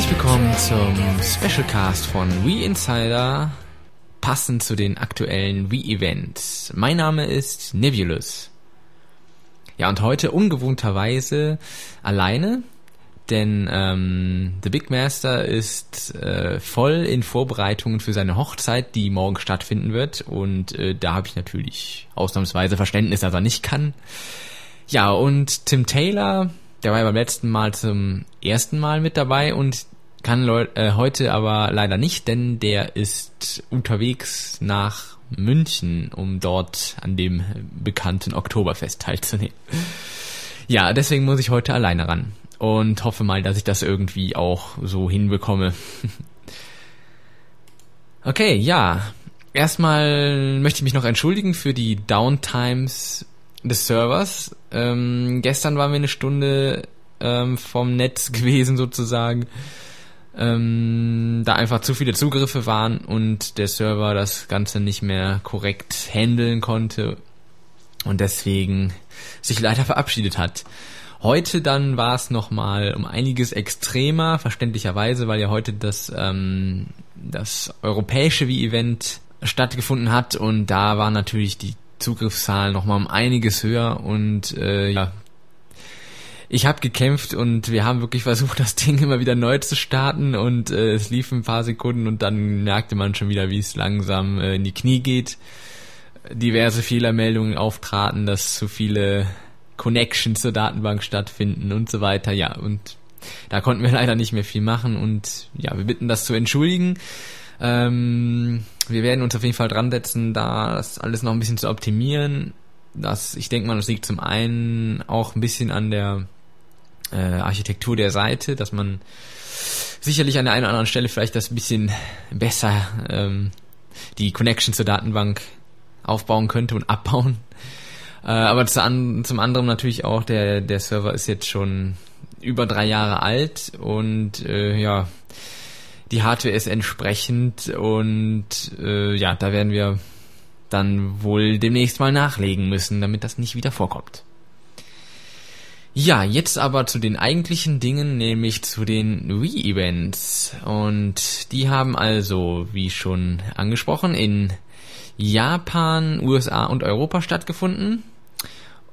Herzlich willkommen zum Specialcast von We Insider, passend zu den aktuellen Wii-Events. Mein Name ist Nebulous. Ja, und heute ungewohnterweise alleine, denn ähm, The Big Master ist äh, voll in Vorbereitungen für seine Hochzeit, die morgen stattfinden wird. Und äh, da habe ich natürlich ausnahmsweise Verständnis, dass er nicht kann. Ja, und Tim Taylor, der war ja beim letzten Mal zum ersten Mal mit dabei und kann äh, heute aber leider nicht, denn der ist unterwegs nach München, um dort an dem bekannten Oktoberfest teilzunehmen. Ja, deswegen muss ich heute alleine ran und hoffe mal, dass ich das irgendwie auch so hinbekomme. okay, ja. Erstmal möchte ich mich noch entschuldigen für die Downtimes des Servers. Ähm, gestern waren wir eine Stunde ähm, vom Netz gewesen sozusagen. Ähm, da einfach zu viele Zugriffe waren und der Server das Ganze nicht mehr korrekt handeln konnte und deswegen sich leider verabschiedet hat. Heute dann war es nochmal um einiges extremer, verständlicherweise, weil ja heute das, ähm, das europäische Wii-Event stattgefunden hat und da waren natürlich die Zugriffszahlen nochmal um einiges höher und äh, ja, ich habe gekämpft und wir haben wirklich versucht, das Ding immer wieder neu zu starten und äh, es lief ein paar Sekunden und dann merkte man schon wieder, wie es langsam äh, in die Knie geht. Diverse Fehlermeldungen auftraten, dass zu viele Connections zur Datenbank stattfinden und so weiter. Ja, und da konnten wir leider nicht mehr viel machen und ja, wir bitten das zu entschuldigen. Ähm, wir werden uns auf jeden Fall dran setzen, da das alles noch ein bisschen zu optimieren. Das, ich denke mal, das liegt zum einen auch ein bisschen an der äh, Architektur der Seite, dass man sicherlich an der einen oder anderen Stelle vielleicht das ein bisschen besser ähm, die Connection zur Datenbank aufbauen könnte und abbauen. Äh, aber zu an, zum anderen natürlich auch, der, der Server ist jetzt schon über drei Jahre alt und äh, ja, die Hardware ist entsprechend und äh, ja, da werden wir dann wohl demnächst mal nachlegen müssen, damit das nicht wieder vorkommt. Ja, jetzt aber zu den eigentlichen Dingen, nämlich zu den Wii-Events. Und die haben also, wie schon angesprochen, in Japan, USA und Europa stattgefunden.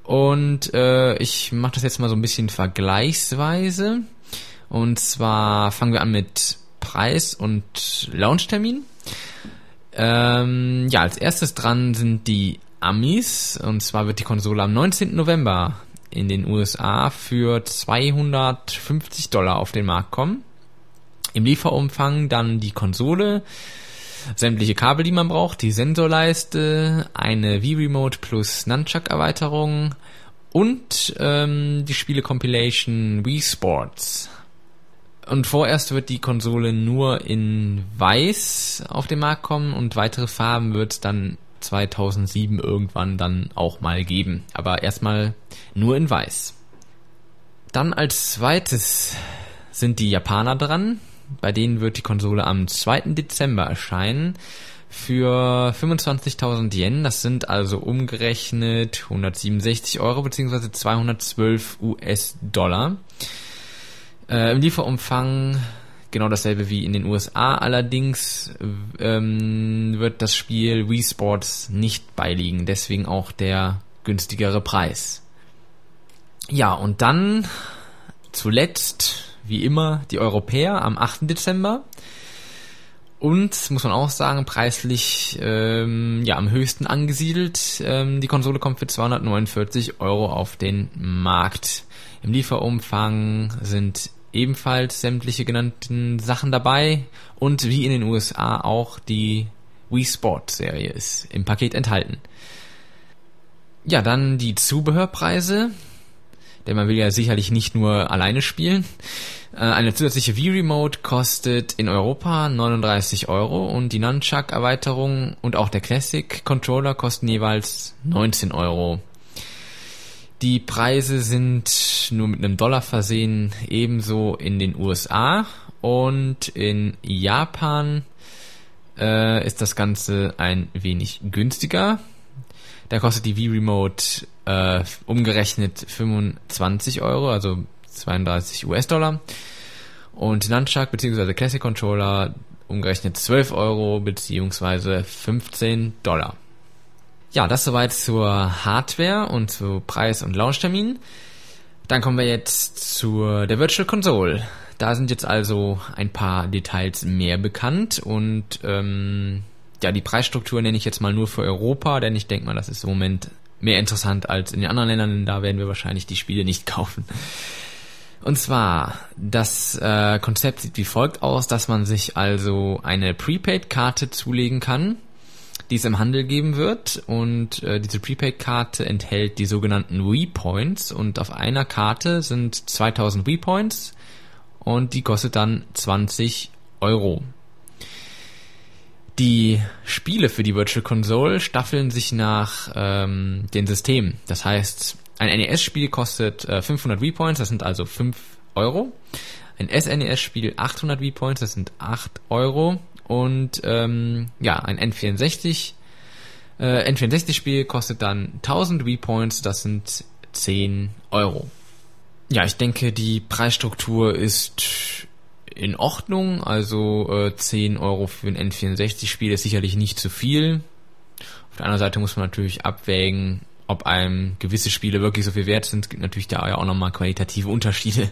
Und äh, ich mache das jetzt mal so ein bisschen vergleichsweise. Und zwar fangen wir an mit Preis und Launchtermin. Ähm, ja, als erstes dran sind die Amis. Und zwar wird die Konsole am 19. November in den USA für 250 Dollar auf den Markt kommen. Im Lieferumfang dann die Konsole, sämtliche Kabel, die man braucht, die Sensorleiste, eine Wii-Remote plus Nunchuck-Erweiterung und ähm, die Spiele-Compilation Wii Sports. Und vorerst wird die Konsole nur in Weiß auf den Markt kommen und weitere Farben wird es dann 2007 irgendwann dann auch mal geben. Aber erstmal nur in weiß. Dann als zweites sind die Japaner dran. Bei denen wird die Konsole am 2. Dezember erscheinen für 25.000 Yen. Das sind also umgerechnet 167 Euro bzw. 212 US-Dollar. Äh, Im Lieferumfang genau dasselbe wie in den USA. Allerdings ähm, wird das Spiel Wii Sports nicht beiliegen. Deswegen auch der günstigere Preis. Ja, und dann zuletzt, wie immer, die Europäer am 8. Dezember. Und, muss man auch sagen, preislich ähm, ja am höchsten angesiedelt. Ähm, die Konsole kommt für 249 Euro auf den Markt. Im Lieferumfang sind ebenfalls sämtliche genannten Sachen dabei und wie in den USA auch die Wii Sport Serie ist im Paket enthalten. Ja, dann die Zubehörpreise denn man will ja sicherlich nicht nur alleine spielen. Äh, eine zusätzliche Wii-Remote kostet in Europa 39 Euro und die Nunchuck-Erweiterung und auch der Classic-Controller kosten jeweils 19 Euro. Die Preise sind nur mit einem Dollar versehen, ebenso in den USA und in Japan äh, ist das Ganze ein wenig günstiger. Da kostet die Wii Remote äh, umgerechnet 25 Euro, also 32 US-Dollar. Und Nunchuck bzw. Classic Controller umgerechnet 12 Euro bzw. 15 Dollar. Ja, das soweit zur Hardware und zu Preis- und Launchtermin. Dann kommen wir jetzt zur der Virtual Console. Da sind jetzt also ein paar Details mehr bekannt und ähm, ja, die Preisstruktur nenne ich jetzt mal nur für Europa, denn ich denke mal, das ist im Moment mehr interessant als in den anderen Ländern, da werden wir wahrscheinlich die Spiele nicht kaufen. Und zwar, das äh, Konzept sieht wie folgt aus, dass man sich also eine Prepaid-Karte zulegen kann, die es im Handel geben wird. Und äh, diese Prepaid-Karte enthält die sogenannten Wii-Points. Und auf einer Karte sind 2000 Wii-Points und die kostet dann 20 Euro. Die Spiele für die Virtual Console staffeln sich nach ähm, den Systemen. Das heißt, ein NES-Spiel kostet äh, 500 V-Points, das sind also 5 Euro. Ein SNES-Spiel 800 V-Points, das sind 8 Euro. Und ähm, ja, ein N64 äh, N64-Spiel kostet dann 1000 V-Points, das sind 10 Euro. Ja, ich denke, die Preisstruktur ist in Ordnung. Also äh, 10 Euro für ein N64-Spiel ist sicherlich nicht zu viel. Auf der anderen Seite muss man natürlich abwägen, ob einem gewisse Spiele wirklich so viel wert sind. Es gibt natürlich da ja auch nochmal qualitative Unterschiede.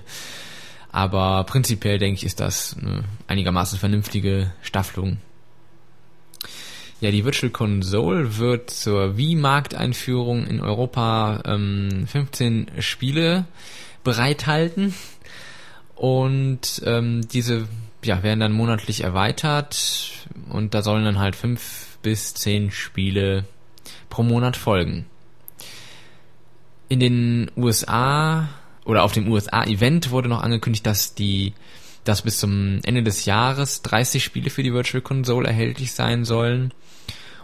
Aber prinzipiell denke ich, ist das eine einigermaßen vernünftige Staffelung. Ja, die Virtual Console wird zur Wii-Markteinführung in Europa ähm, 15 Spiele bereithalten. Und ähm, diese ja, werden dann monatlich erweitert und da sollen dann halt fünf bis zehn Spiele pro Monat folgen in den USA oder auf dem USA-Event wurde noch angekündigt, dass die dass bis zum Ende des Jahres 30 Spiele für die Virtual Console erhältlich sein sollen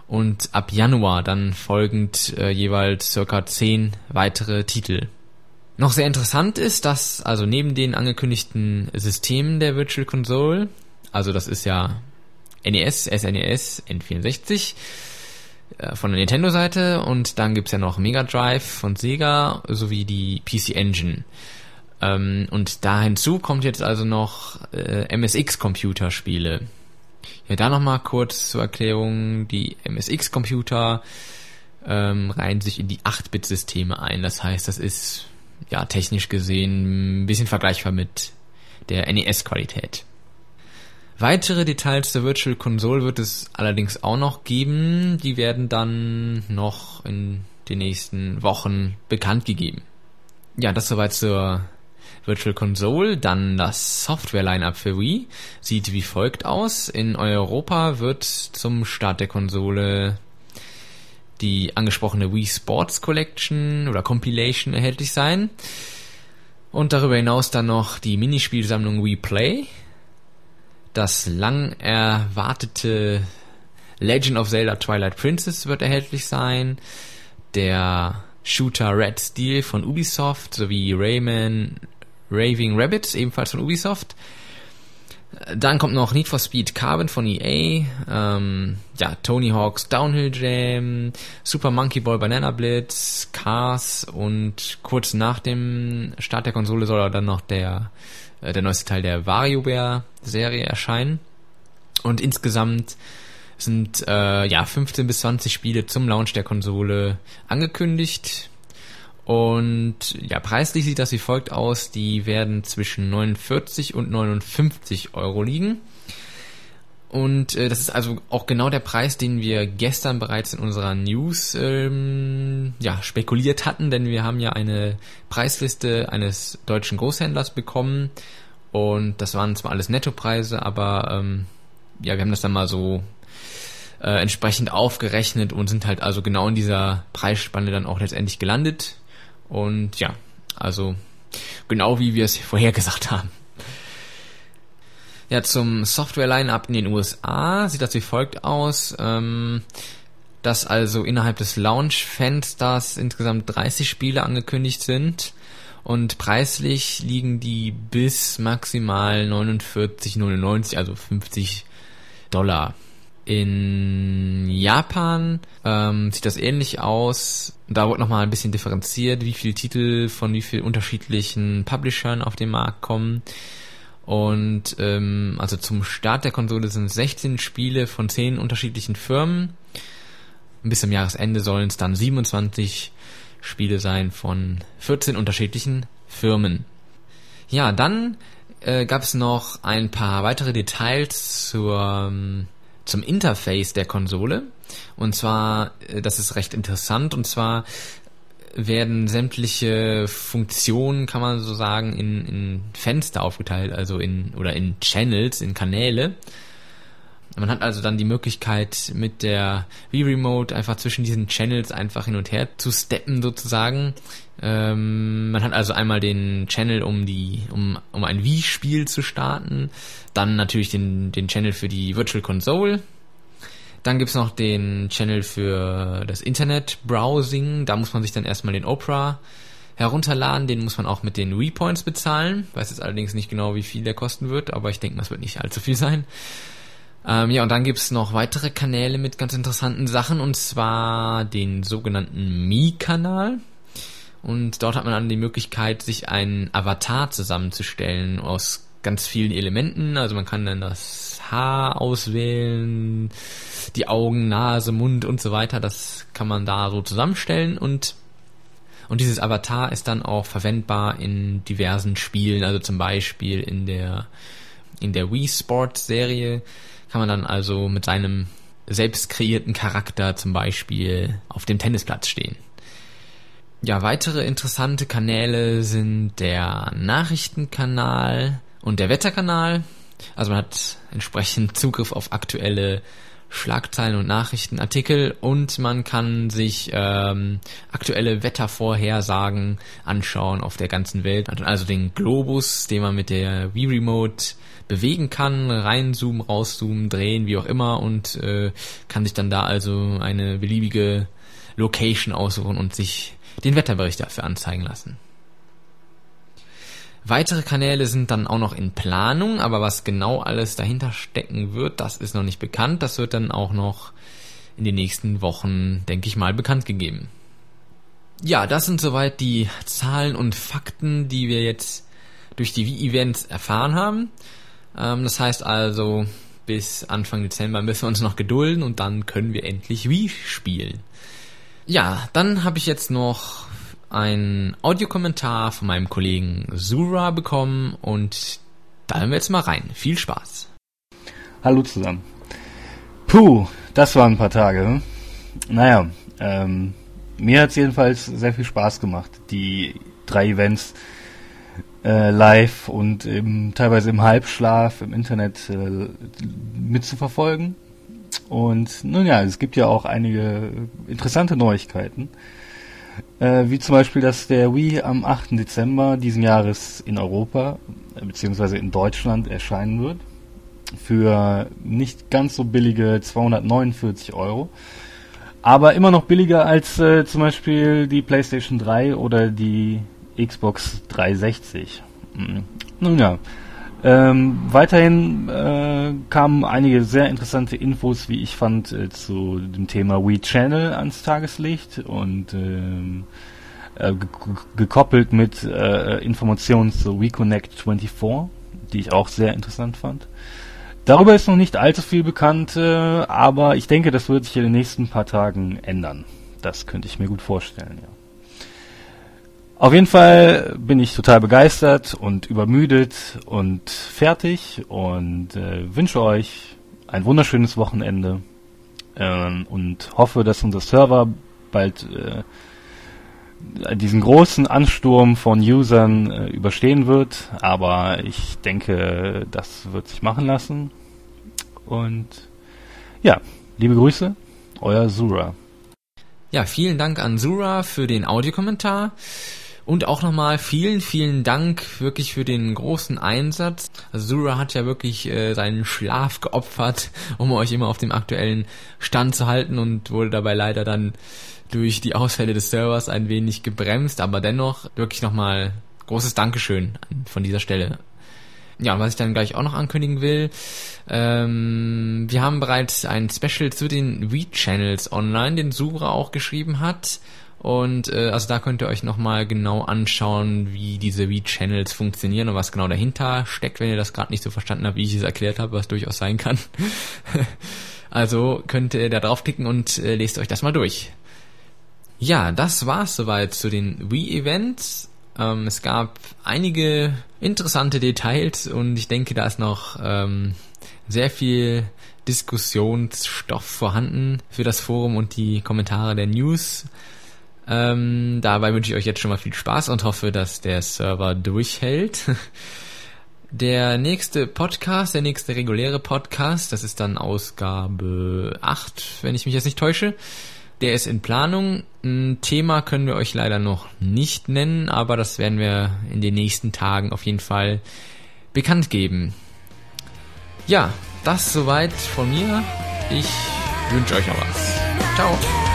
und ab Januar dann folgend äh, jeweils circa 10 weitere Titel. Noch sehr interessant ist, dass also neben den angekündigten Systemen der Virtual Console, also das ist ja NES, SNES, N64, äh, von der Nintendo-Seite und dann gibt's ja noch Mega Drive von Sega sowie die PC Engine. Ähm, und da hinzu kommt jetzt also noch äh, MSX-Computerspiele. Ja, da nochmal kurz zur Erklärung. Die MSX-Computer ähm, reihen sich in die 8-Bit-Systeme ein. Das heißt, das ist ja technisch gesehen ein bisschen vergleichbar mit der NES-Qualität. Weitere Details der Virtual Console wird es allerdings auch noch geben. Die werden dann noch in den nächsten Wochen bekannt gegeben. Ja, das soweit zur Virtual Console. Dann das Software-Line-Up für Wii sieht wie folgt aus. In Europa wird zum Start der Konsole die angesprochene Wii Sports Collection oder Compilation erhältlich sein. Und darüber hinaus dann noch die Minispielsammlung Wii Play, das lang erwartete Legend of Zelda Twilight Princess wird erhältlich sein. Der Shooter Red Steel von Ubisoft sowie Rayman Raving Rabbit ebenfalls von Ubisoft. Dann kommt noch Need for Speed Carbon von EA, ähm, ja, Tony Hawk's Downhill Jam, Super Monkey Ball Banana Blitz, Cars und kurz nach dem Start der Konsole soll dann noch der äh, der neueste Teil der WarioWare-Serie erscheinen. Und insgesamt sind äh, ja 15 bis 20 Spiele zum Launch der Konsole angekündigt. Und ja, preislich sieht das wie folgt aus. Die werden zwischen 49 und 59 Euro liegen. Und äh, das ist also auch genau der Preis, den wir gestern bereits in unserer News ähm, ja, spekuliert hatten, denn wir haben ja eine Preisliste eines deutschen Großhändlers bekommen. Und das waren zwar alles Nettopreise, aber ähm, ja, wir haben das dann mal so äh, entsprechend aufgerechnet und sind halt also genau in dieser Preisspanne dann auch letztendlich gelandet. Und ja, also genau wie wir es vorhergesagt haben. Ja, zum Software-Line-Up in den USA sieht das wie folgt aus. Ähm, dass also innerhalb des Launch-Fensters insgesamt 30 Spiele angekündigt sind und preislich liegen die bis maximal 49,99, also 50 Dollar. In Japan ähm, sieht das ähnlich aus. Da wird nochmal ein bisschen differenziert, wie viele Titel von wie vielen unterschiedlichen Publishern auf den Markt kommen. Und ähm, also zum Start der Konsole sind 16 Spiele von 10 unterschiedlichen Firmen. Bis zum Jahresende sollen es dann 27 Spiele sein von 14 unterschiedlichen Firmen. Ja, dann äh, gab es noch ein paar weitere Details zur, ähm, zum Interface der Konsole. Und zwar, äh, das ist recht interessant, und zwar werden sämtliche Funktionen, kann man so sagen, in, in Fenster aufgeteilt, also in oder in Channels, in Kanäle. Man hat also dann die Möglichkeit, mit der Wii Remote einfach zwischen diesen Channels einfach hin und her zu steppen sozusagen. Ähm, man hat also einmal den Channel, um die, um, um ein Wii-Spiel zu starten, dann natürlich den, den Channel für die Virtual Console, dann gibt's noch den Channel für das Internet-Browsing. Da muss man sich dann erstmal den Opera herunterladen. Den muss man auch mit den Repoints bezahlen. Weiß jetzt allerdings nicht genau, wie viel der kosten wird, aber ich denke, das wird nicht allzu viel sein. Ähm, ja, und dann gibt's noch weitere Kanäle mit ganz interessanten Sachen, und zwar den sogenannten Mi-Kanal. Und dort hat man dann die Möglichkeit, sich einen Avatar zusammenzustellen aus ganz vielen Elementen. Also man kann dann das Haar auswählen, die Augen, Nase, Mund und so weiter. Das kann man da so zusammenstellen und und dieses Avatar ist dann auch verwendbar in diversen Spielen, also zum Beispiel in der in der Wii Sports Serie kann man dann also mit seinem selbst kreierten Charakter zum Beispiel auf dem Tennisplatz stehen. Ja, weitere interessante Kanäle sind der Nachrichtenkanal und der Wetterkanal. Also man hat entsprechend Zugriff auf aktuelle Schlagzeilen und Nachrichtenartikel und man kann sich ähm, aktuelle Wettervorhersagen anschauen auf der ganzen Welt. Also den Globus, den man mit der Wii Remote bewegen kann, reinzoomen, rauszoomen, drehen, wie auch immer und äh, kann sich dann da also eine beliebige Location aussuchen und sich den Wetterbericht dafür anzeigen lassen. Weitere Kanäle sind dann auch noch in Planung, aber was genau alles dahinter stecken wird, das ist noch nicht bekannt. Das wird dann auch noch in den nächsten Wochen, denke ich mal, bekannt gegeben. Ja, das sind soweit die Zahlen und Fakten, die wir jetzt durch die Wii-Events erfahren haben. Ähm, das heißt also, bis Anfang Dezember müssen wir uns noch gedulden und dann können wir endlich Wii spielen. Ja, dann habe ich jetzt noch einen Audiokommentar von meinem Kollegen Zura bekommen und da hören wir jetzt mal rein. Viel Spaß. Hallo zusammen. Puh, das waren ein paar Tage. Hm? Naja, ähm, mir hat es jedenfalls sehr viel Spaß gemacht, die drei Events äh, live und im, teilweise im Halbschlaf im Internet äh, mitzuverfolgen. Und nun ja, es gibt ja auch einige interessante Neuigkeiten. Äh, wie zum Beispiel, dass der Wii am 8. Dezember diesen Jahres in Europa äh, bzw. in Deutschland erscheinen wird. Für nicht ganz so billige 249 Euro. Aber immer noch billiger als äh, zum Beispiel die PlayStation 3 oder die Xbox 360. Mhm. Nun ja, ähm, weiterhin äh, kamen einige sehr interessante Infos, wie ich fand, äh, zu dem Thema Wii Channel ans Tageslicht und ähm, äh, gekoppelt mit äh, Informationen zu Wii Connect 24, die ich auch sehr interessant fand. Darüber ist noch nicht allzu viel bekannt, äh, aber ich denke, das wird sich in den nächsten paar Tagen ändern. Das könnte ich mir gut vorstellen, ja. Auf jeden Fall bin ich total begeistert und übermüdet und fertig und äh, wünsche euch ein wunderschönes Wochenende äh, und hoffe, dass unser Server bald äh, diesen großen Ansturm von Usern äh, überstehen wird. Aber ich denke, das wird sich machen lassen. Und ja, liebe Grüße, euer Zura. Ja, vielen Dank an Zura für den Audiokommentar. Und auch nochmal vielen, vielen Dank wirklich für den großen Einsatz. Also Zura hat ja wirklich äh, seinen Schlaf geopfert, um euch immer auf dem aktuellen Stand zu halten und wurde dabei leider dann durch die Ausfälle des Servers ein wenig gebremst, aber dennoch wirklich nochmal großes Dankeschön von dieser Stelle. Ja, was ich dann gleich auch noch ankündigen will, ähm, wir haben bereits ein Special zu den Wii-Channels online, den Sura auch geschrieben hat. Und äh, also da könnt ihr euch nochmal genau anschauen, wie diese V-Channels funktionieren und was genau dahinter steckt, wenn ihr das gerade nicht so verstanden habt, wie ich es erklärt habe, was durchaus sein kann. also könnt ihr da draufklicken und äh, lest euch das mal durch. Ja, das war's soweit zu den Wii-Events. Ähm, es gab einige interessante Details und ich denke, da ist noch ähm, sehr viel Diskussionsstoff vorhanden für das Forum und die Kommentare der News. Ähm, dabei wünsche ich euch jetzt schon mal viel Spaß und hoffe, dass der Server durchhält. Der nächste Podcast, der nächste reguläre Podcast, das ist dann Ausgabe 8, wenn ich mich jetzt nicht täusche. Der ist in Planung. Ein Thema können wir euch leider noch nicht nennen, aber das werden wir in den nächsten Tagen auf jeden Fall bekannt geben. Ja, das soweit von mir. Ich wünsche euch noch was. Ciao.